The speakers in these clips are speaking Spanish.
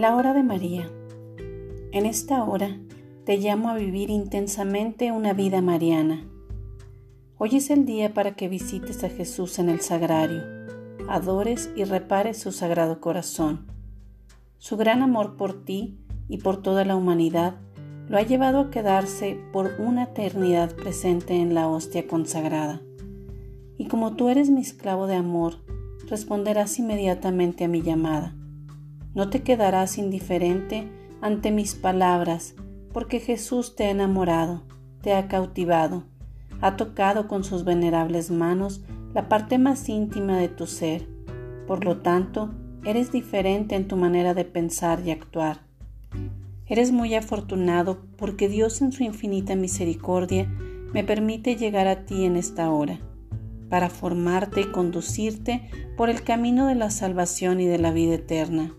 La hora de María. En esta hora te llamo a vivir intensamente una vida mariana. Hoy es el día para que visites a Jesús en el sagrario, adores y repares su sagrado corazón. Su gran amor por ti y por toda la humanidad lo ha llevado a quedarse por una eternidad presente en la hostia consagrada. Y como tú eres mi esclavo de amor, responderás inmediatamente a mi llamada no te quedarás indiferente ante mis palabras, porque Jesús te ha enamorado, te ha cautivado, ha tocado con sus venerables manos la parte más íntima de tu ser. Por lo tanto, eres diferente en tu manera de pensar y actuar. Eres muy afortunado porque Dios en su infinita misericordia me permite llegar a ti en esta hora, para formarte y conducirte por el camino de la salvación y de la vida eterna.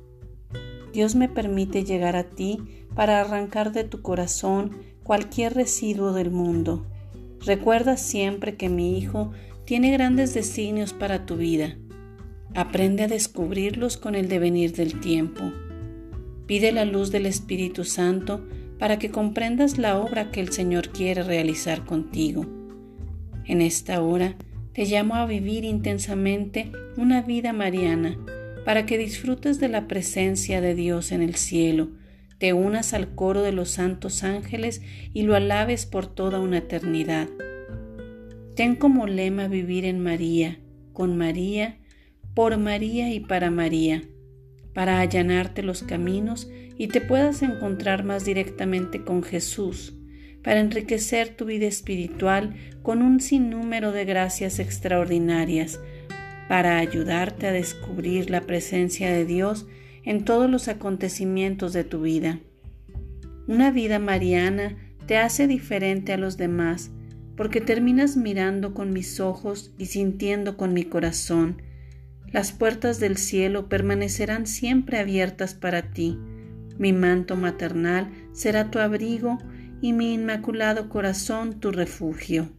Dios me permite llegar a ti para arrancar de tu corazón cualquier residuo del mundo. Recuerda siempre que mi Hijo tiene grandes designios para tu vida. Aprende a descubrirlos con el devenir del tiempo. Pide la luz del Espíritu Santo para que comprendas la obra que el Señor quiere realizar contigo. En esta hora te llamo a vivir intensamente una vida mariana para que disfrutes de la presencia de Dios en el cielo, te unas al coro de los santos ángeles y lo alabes por toda una eternidad. Ten como lema vivir en María, con María, por María y para María, para allanarte los caminos y te puedas encontrar más directamente con Jesús, para enriquecer tu vida espiritual con un sinnúmero de gracias extraordinarias, para ayudarte a descubrir la presencia de Dios en todos los acontecimientos de tu vida. Una vida mariana te hace diferente a los demás porque terminas mirando con mis ojos y sintiendo con mi corazón. Las puertas del cielo permanecerán siempre abiertas para ti. Mi manto maternal será tu abrigo y mi inmaculado corazón tu refugio.